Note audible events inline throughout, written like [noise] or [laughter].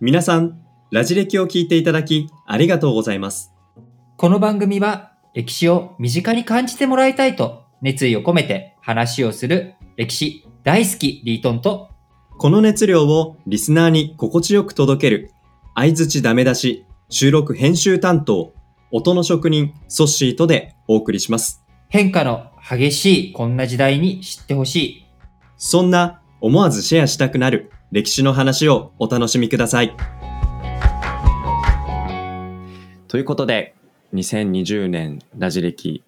皆さん、ラジ歴を聞いていただきありがとうございます。この番組は歴史を身近に感じてもらいたいと熱意を込めて話をする歴史大好きリートンとこの熱量をリスナーに心地よく届ける、相づちダメ出し、収録編集担当、音の職人、ソッシーとでお送りします。変化の激しいこんな時代に知ってほしい。そんな思わずシェアしたくなる歴史の話をお楽しみください。ということで、2020年ラジ歴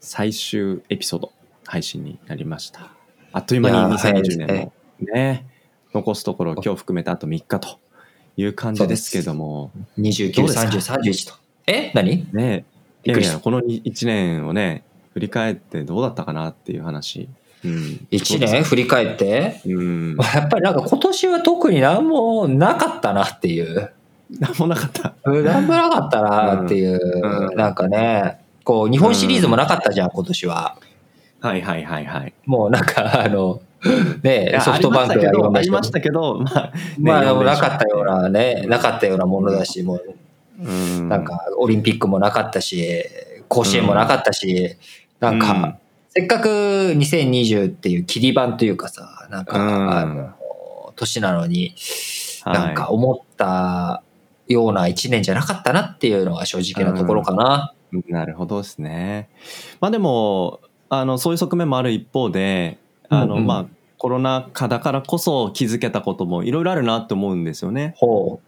最終エピソード配信になりました。あっという間にいやー早いです2020ね年もね、残すところ今日含めてあと3日という感じですけども、29、どうですか？30、31と。え？何？ね。いやいやこの1年をね、振り返ってどうだったかなっていう話。うん、?1 年振り返って？うん。やっぱりなんか今年は特に何もなかったなっていう。なんもなかった。何もなかったなっていう。うんうんなんかね、こう日本シリーズもなかったじゃん、今年は。はいはいはいはい。もうなんかあの、[laughs] ねソフトバンクがありましたけど、ありましたけど、まあ、まあ、でも4なかったようなね、なかったようなものだし、もう、うんなんか、オリンピックもなかったし、甲子園もなかったし、なんか、うんせっかく2020っていう切り板というかさ、なんか、うん。あの、年なのに、はい。なんか思ったような一年じゃなかったなっていうのが正直なところかな。なるほどですね。まあでも、あの、そういう側面もある一方で、あの、うんうん。まあ、コロナ禍だからこそ気づけたこともいろいろあるなって思うんですよね。ほ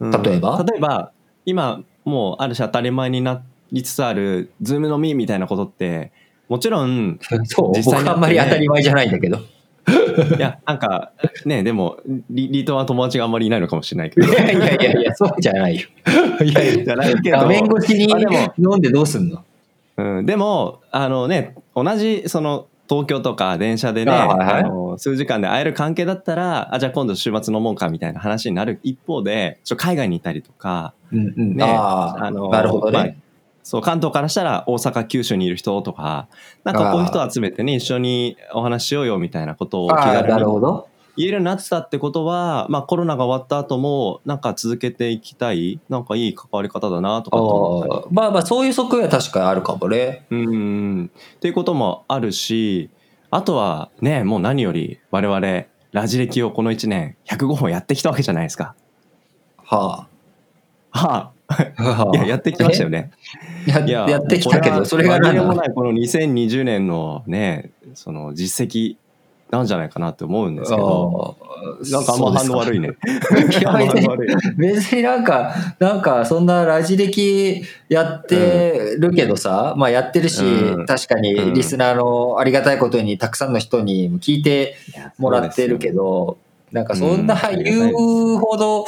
う。ん。例えば？例えば、今、もうある種当たり前になりつつある、ズーム飲みみたいなことって、もちろん、う。[laughs] そう、実際あんまり当たり前じゃないんだけど。[laughs] いや、なんか、ね、でも、リリートは友達があんまりいないのかもしれないけど。いやいやいやいや、そうじゃないよ。[laughs] いやいやじゃないけど画面越しにあでも飲んでどうすんの？うん、でもあのね同じその東京とか電車でね、あはいの数時間で会える関係だったらあじゃあ今度週末飲もうかみたいな話になる一方でちょ海外にいたりとか、うんうんねあのなるほどまあね。そう関東からしたら大阪九州にいる人とかなんかこういう人集めてね一緒にお話ししようよみたいなことを気軽に。言えるようになってたってことは、まあ、コロナが終わった後もなんか続けていきたいなんかいい関わり方だなとかって思ったりああまあまあ、そういう側面は確かにあるかもね。うんっていうこともあるしあとはねもう何より我々ラジ歴をこの1年105本やってきたわけじゃないですか。ははあ。あ、[laughs] いややってきましたよね。え？やいややってきたけど、それが何？でも何ないこの2020年のねその実績なんじゃないかなって思うんですけどなんかあんま反応悪いね。[laughs] い。や別になんか、なんかそんなラジ歴やってるけどさ、まあやってるし、うん。確かにリスナーのありがたいことにたくさんの人に聞いてもらってるけど、なんかそんなうん。言うほど、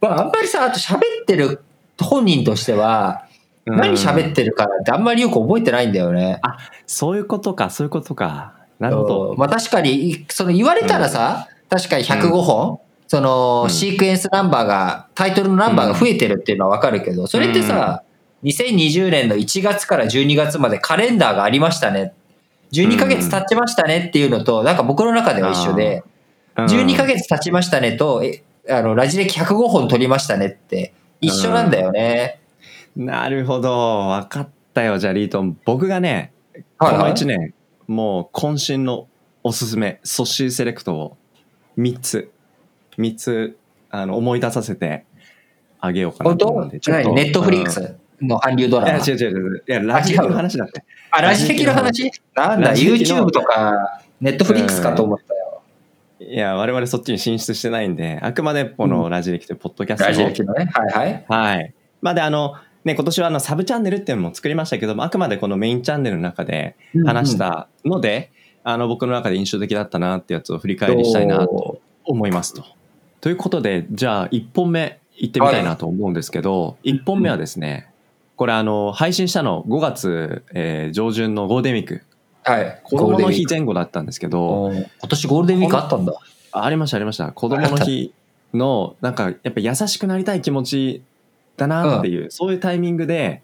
まああんまりさ、あと喋ってる本人としては、何喋ってるかってあんまりよく覚えてないんだよね。そういうことかそういうことか。なるほうどん。まあ確かに、その言われたらさ、確かに105本、そのうん。シークエンスナンバーが、タイトルのナンバーが増えてるっていうのはわかるけど、それってさ、2020年の1月から12月までカレンダーがありましたね。12ヶ月経ちましたねっていうのと、なんか僕の中では一緒で、12ヶ月経ちましたねと、えあの、ラジ歴105本取りましたねって一緒なんだよね。なるほど。分かったよ。じゃあリートン。僕がねこのはい。はい1年もう渾身のおすすめソッシーセレクトを3つ3つあの思い出させてあげようかなと思うんでちょっと。何？ネットフリックうん。スの韓流ドラマ？いや違う違う違う。いやラジオの話だって。あ、ラジ歴の話？なんだ、YouTube とか、ネットフリックスかと思っ。いや我々そっちに進出してないんであくまでこのラジ歴というポッドキャストラのジ歴のね。はいはい。はい。まあで、あの、ね、今年はあのサブチャンネルっていうのも作りましたけども、あくまでこのメインチャンネルの中で話したので、あの、僕の中で印象的だったなってやつを振り返りしたいなと思いますと。ということで、じゃあ1本目行ってみたいなと思うんですけど、1本目はですね、これあの、配信したの5月、えー上旬のゴールデンウィーク、はい。子供の日前後だったんですけど、今年ゴールデンウィークあったんだ。あありましたありました子供の日のなんかやっぱ優しくなりたい気持ちだなっていう、そういうタイミングで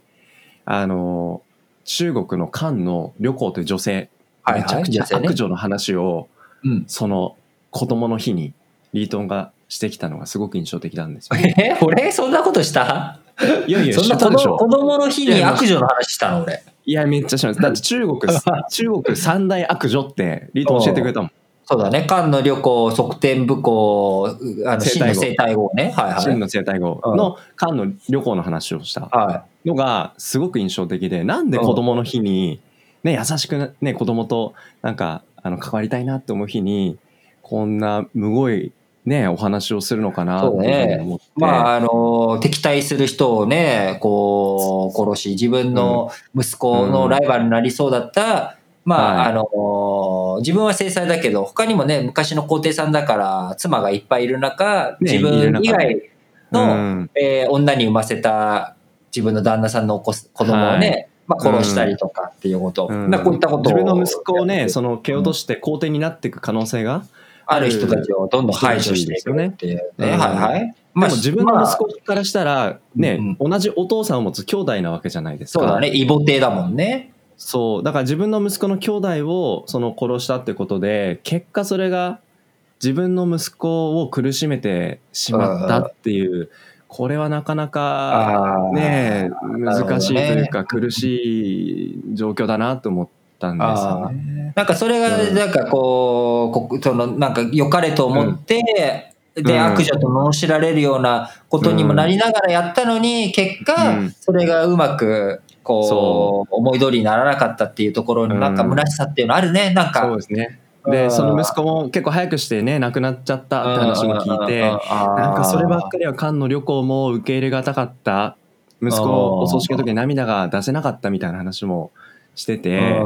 あの中国の漢の旅行という女性、はいはいめちゃくちゃ悪女の話をうん。その子供の日にリートンがしてきたのがすごく印象的なんですよ。[laughs] え俺？そんなことした？いやいや、そんな子供の日に悪女の話したの俺。いや、めっちゃ知らない。だって中国、[laughs] 中国三大悪女ってリートン教えてくれたもん。そうだね。漢の旅行、側天武功、あの、真の生体語ね。はいはい。真の生態語の漢の旅行の話をしたはのがすごく印象的で、なんで子供の日に、ね、優しくなね、子供となんか、あの、関わりたいなって思う日に、こんなむごい、ね、お話をするのかなっていうふうに思って。い。まあ、あの、敵対する人をね、こう、殺し、自分の息子のライバルになりそうだった、まあ、はい。あの、自分は制裁だけど、他にもね、昔の皇帝さんだから、妻がいっぱいいる中、自分以外の、うん。えー女に産ませた自分の旦那さんのお子子供をね、はい。まあ、殺したりとかっていうこと、うん。まあこういったことを自分の息子をね、その蹴落として皇帝になっていく可能性が、ある人たちをどんどん排除していくっていうね。うんはいはい。でまあも自分の息子からしたら、ね、うん同じお父さんを持つ兄弟なわけじゃないですか。そうだね。異母帝だもんね。そう。だから自分の息子の兄弟をその殺したってことで、結果それが自分の息子を苦しめてしまったっていう、これはなかなかね、難しいというか苦しい状況だなと思ったんですよね。なんかそれが、うんなんかこうこ、そのなんか良かれと思って、で、うん悪女と罵られるようなことにもなりながらやったのに、結果、うんそれがうまく、こそう思い通りにならなかったっていうところになんかうん虚しさっていうのあるね。なんか。そうですね。うんで、その息子も結構早くしてね、亡くなっちゃったって話も聞いて、なんかそればっかりは菅の旅行も受け入れがたかった。息子のお葬式の時に涙が出せなかったみたいな話もしてて、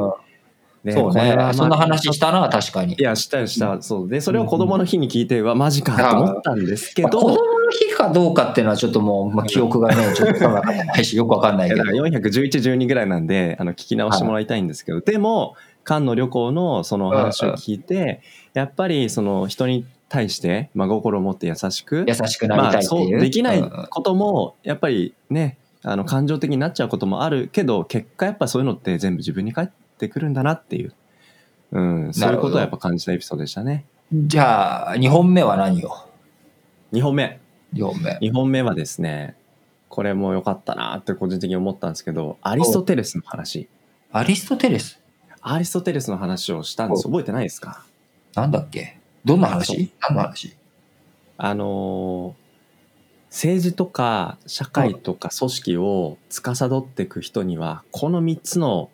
でそうねま。あそんな話したな、確かにい。や、したよした。そう。で、それを子供の日に聞いて、うわ、マジかと思ったんですけど、まあ子供の日かどうかっていうのはちょっともう、まあ、記憶がね、[laughs] ちょっとないし、よくわかんないけどいやだ。から411、12ぐらいなんで、あの、聞き直してもらいたいんですけど、でも、菅の旅行のその話を聞いて、やっぱりその人に対して真心を持って優しく、優しくなりまあ、たいってそういう。できないうんこともやっぱりねあの感情的になっちゃうこともあるけど結果やっぱそういうのって全部自分に返ってくるんだなっていう、うん、そういうことはやっぱ感じたエピソードでしたね。じゃあ、2本目は何よ2本目 ?2 本目。2本目はですねこれも良かったなって個人的に思ったんですけどアリストテレスの話。アリストテレス？アリストテレスの話をしたんです。覚えてないですか？なんだっけ？どんな話？何の話？あのー政治とか社会とか組織を司っていく人にはこの3つの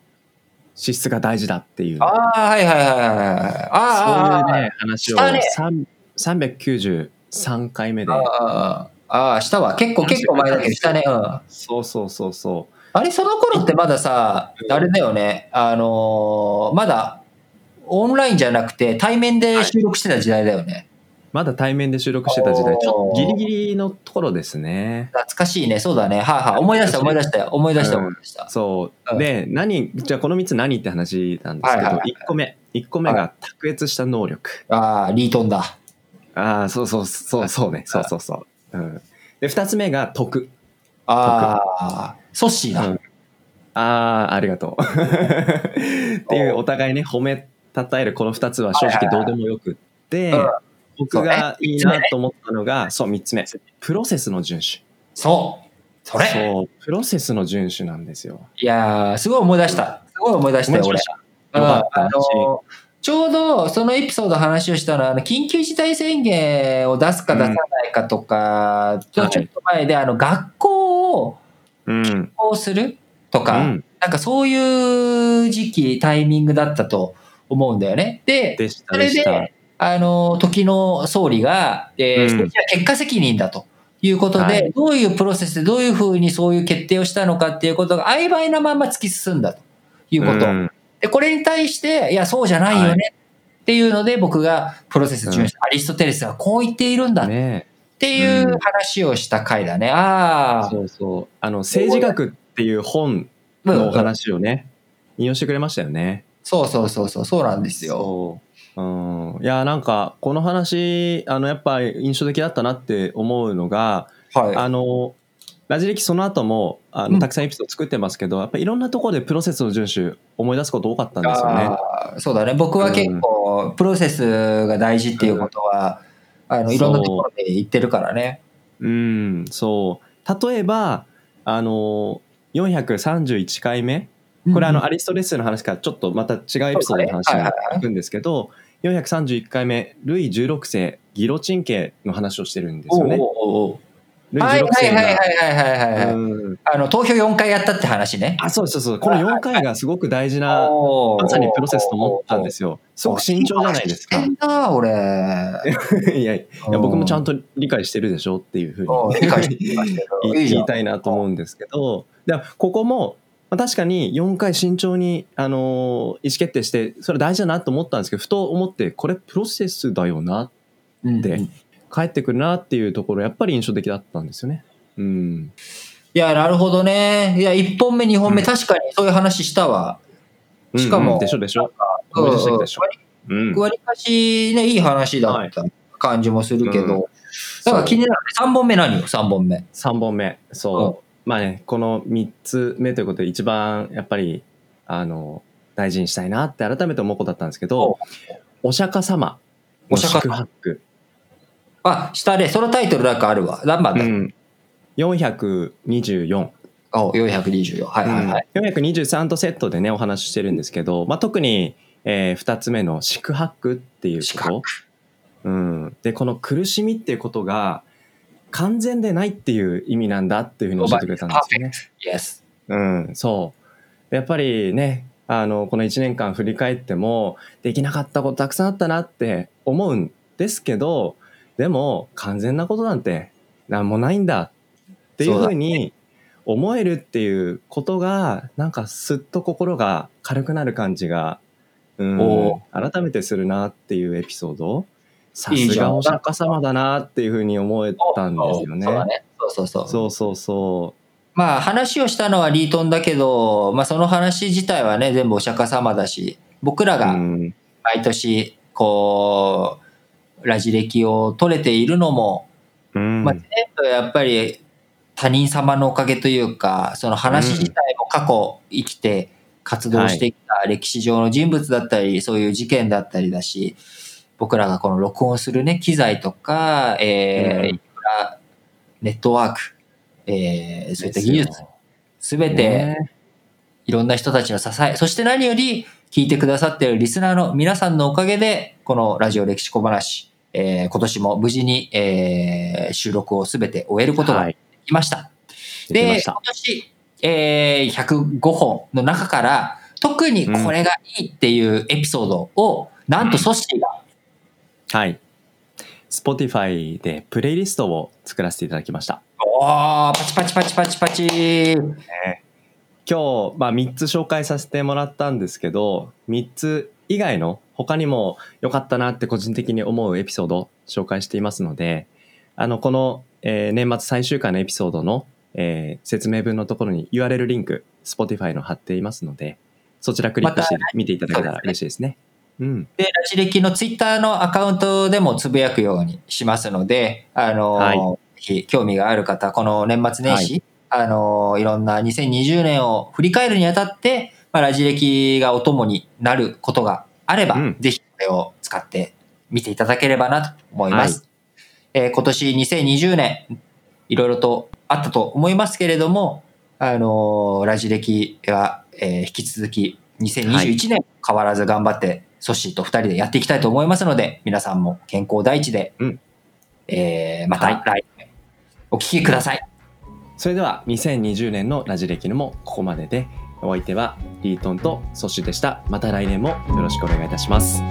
資質が大事だっていうああ、はいはいはいはいはい。あそうあ、いうね話をしたね三393回目でああ、ああ、したわ。結構結構前だけど、したね。うん。そうそうそうそあれ、その頃ってまださ、あれだよね。あのーまだ、オンラインじゃなくて対面で収録してた時代だよね。うまだ対面で収録してた時代ちょっとギリギリのところですね。懐かしいね。そうだね。はいはい。思い出した思い出したよ。思い出したうん思い出した。そう。うん。で何じゃあこの3つ何って話なんですけどはいはいはい。1個目1個目が卓越した能力。ああ、リートンだ。ああそうそうそうそうね。そうそうそう、うん、で2つ目が徳。ああ、ソッシーだ。うん。ああ、ありがとう。っていう、お互いね、褒めたたえるこの2つは正直どうでもよくってうん、僕がいいなと思ったのが、そう、3つ目。プロセスの遵守。そう。それそう、プロセスの遵守なんですよ。いやー、すごい思い出した。すごい思い出したよ、俺。うんあのちょうどそのエピソード話をしたのは、あの緊急事態宣言を出すか出さないかとか、ちょっと前で、あの学校をうん。こうするとか、うん。なんかそういう時期、タイミングだったと思うんだよね。で、でそれ。で、あの、時の総理が、えーうん。結果責任だということで、はい。どういうプロセスでどういうふうにそういう決定をしたのかっていうことが曖昧なまま突き進んだということ。うん。で、これに対して、いや、そうじゃないよねっていうので、僕がプロセス遵守、うん。アリストテレスがこう言っているんだっね。ていう話をした回だね。ああ、そうそう。あの、政治学っていう本のお話をね、引用してくれましたよね。そうそうそうそう、そうなんですよ。そう。うん。いや、なんか、この話、あの、やっぱり印象的だったなって思うのが、はい。あの、ラジ歴その後もあうんのたくさんエピソード作ってますけど、やっぱりいろんなところでプロセスの遵守思い出すこと多かったんですよね。そうだね。僕は結構、プロセスが大事っていうことは、あの、いろんなところで言ってるからね。うん、そう。例えば、あの、431回目、これあの、アリストレッスンの話からちょっとまた違うエピソードの話にはいはいはい行くんですけど、431回目、ルイ16世、ギロチン刑の話をしてるんですよね。はい16世はいはいはいが。はいはいあの、投票4回やったって話ね。あ、そうそうそう。この4回がすごく大事な、まさにプロセスと思ったんですよ。すごく慎重じゃないですか。俺。[laughs] いやいや、僕もちゃんと理解してるでしょっていうふうに [laughs] 言いたいなと思うんですけど、でもここも、まあ確かに4回慎重に、あのー意思決定して、それ大事だなと思ったんですけど、ふと思って、これプロセスだよな、うんで帰ってくるなっていうところ、やっぱり印象的だったんですよね。うん。いや、なるほどね。いや、1本目、2本目、うん確かにそういう話したわ。しかもうんうんでしょでしょ思い出してきたでしょうん。わりかしね、いい話だった感じもするけうんど、だから気になる。3本目何よ、3本目。3本目そう、まあねこの3つ目ということで一番やっぱりあの大事にしたいなって改めて思うことだったんですけどお釈迦様。のお釈迦宿泊、あ、下で、そのタイトルなんかあるわ。何番だ、うん、424、お、424。はいはいはい。うん。423とセットでねお話ししてるんですけど、まあ、特に、え2つ目の宿泊っていう宿こと、うん、でこの苦しみっていうことが完全でないっていう意味なんだっていうふうに教えてくれたんですよね。Yes. うん、そう。やっぱりね、あの、この1年間振り返っても、できなかったことたくさんあったなって思うんですけど、でも、完全なことなんて何もないんだっていうふうに思えるっていうことが、なんかすっと心が軽くなる感じが、うんお、改めてするなっていうエピソード。さすがお釈迦様だなっていうふうに思えたんですよね。そう。そうそうそう。そうそうそまあ話をしたのはリートンだけど、まあその話自体はね、全部お釈迦様だし、僕らう。がうん毎年、こう、ラジ歴を取れているのも、うんまあ、全部やっぱり他人様のおかげというか、その話自体も過去生きて活動してきた歴史上の人物だったり、そういう事件だったりだし、僕らがこの録音するね、機材とか、えーうん。ネットワーク、えーそういった技術、すべてね。いろんな人たちの支え、そして何より聞いてくださっているリスナーの皆さんのおかげで、このラジオ歴史小話、えー今年も無事に、えー収録をすべて終えることがではい、きました。で、できました。今年、えー105本の中から、特にこれがいいっていうエピソードを、なんとソッシーが、はい。Spotify でプレイリストを作らせていただきました。おー、パチパチパチパチパチ。今日、まあ、3つ紹介させてもらったんですけど、3つ以外の他にも良かったなって個人的に思うエピソードを紹介していますので、あの、この、えー年末最終回のエピソードの、えー説明文のところに URL リンク、Spotify の貼っていますので、そちらクリックして見ていただけたら嬉しいですね。うん。で、ラジ歴のツイッターのアカウントでもつぶやくようにしますので、あのーはいぜひ興味がある方、この年末年始、あのーいろんな2020年を振り返るにあたって、まあ、ラジ歴がお供になることがあれば、うんぜひこれを使って見ていただければなと思います。えー今年2020年、いろいろとあったと思いますけれども、あのーラジ歴が、えー引き続き2021年変わらず頑張って、ソッシーと二人でやっていきたいと思いますので、皆さんも健康第一で、うんえーまたはい来年お聞きください。それでは2020年のラジレキヌもここまでで、お相手はリートンとソッシュでした。また来年もよろしくお願いいたします。